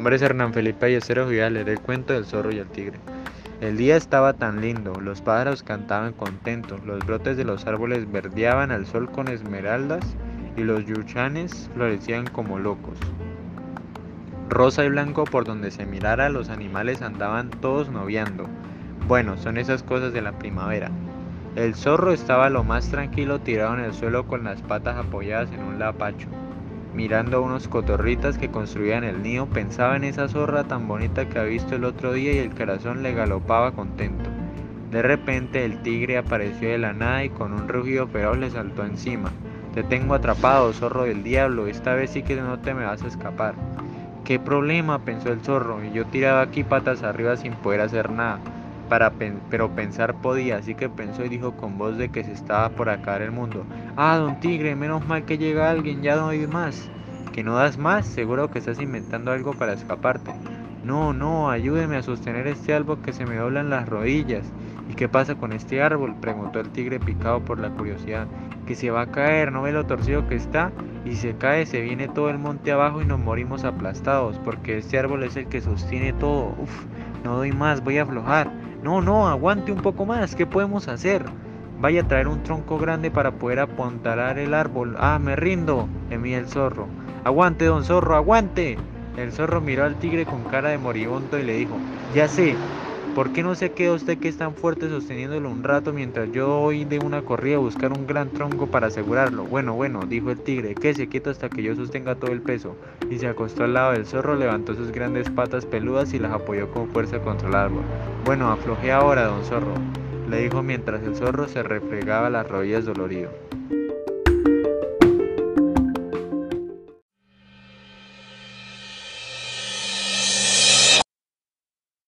nombre es Hernán Felipe a leer el cuento del zorro y el tigre. El día estaba tan lindo, los pájaros cantaban contentos, los brotes de los árboles verdeaban al sol con esmeraldas y los yuchanes florecían como locos. Rosa y blanco por donde se mirara los animales andaban todos noviando. Bueno, son esas cosas de la primavera. El zorro estaba lo más tranquilo tirado en el suelo con las patas apoyadas en un lapacho. Mirando a unos cotorritas que construían el nido, pensaba en esa zorra tan bonita que había visto el otro día y el corazón le galopaba contento. De repente el tigre apareció de la nada y con un rugido feroz le saltó encima. Te tengo atrapado, zorro del diablo, esta vez sí que no te me vas a escapar. ¿Qué problema? pensó el zorro, y yo tiraba aquí patas arriba sin poder hacer nada. Para pero pensar podía, así que pensó y dijo con voz de que se estaba por acabar el mundo. Ah, don Tigre, menos mal que llega alguien, ya no hay más. ¿Que no das más? Seguro que estás inventando algo para escaparte. No, no, ayúdeme a sostener este árbol que se me doblan las rodillas. ¿Y qué pasa con este árbol? preguntó el tigre picado por la curiosidad. Que se va a caer, ¿no ve lo torcido que está? Y se cae, se viene todo el monte abajo y nos morimos aplastados, porque este árbol es el que sostiene todo. Uf, no doy más, voy a aflojar. No, no, aguante un poco más, ¿qué podemos hacer? Vaya a traer un tronco grande para poder apuntalar el árbol. Ah, me rindo, gemía el zorro. Aguante, don zorro, aguante. El zorro miró al tigre con cara de moribundo y le dijo, ya sé, ¿Por qué no se queda usted que es tan fuerte sosteniéndolo un rato mientras yo voy de una corrida a buscar un gran tronco para asegurarlo? Bueno, bueno, dijo el tigre, que se quieto hasta que yo sostenga todo el peso. Y se acostó al lado del zorro, levantó sus grandes patas peludas y las apoyó con fuerza contra el árbol. Bueno, afloje ahora, don zorro, le dijo mientras el zorro se refregaba las rodillas dolorido.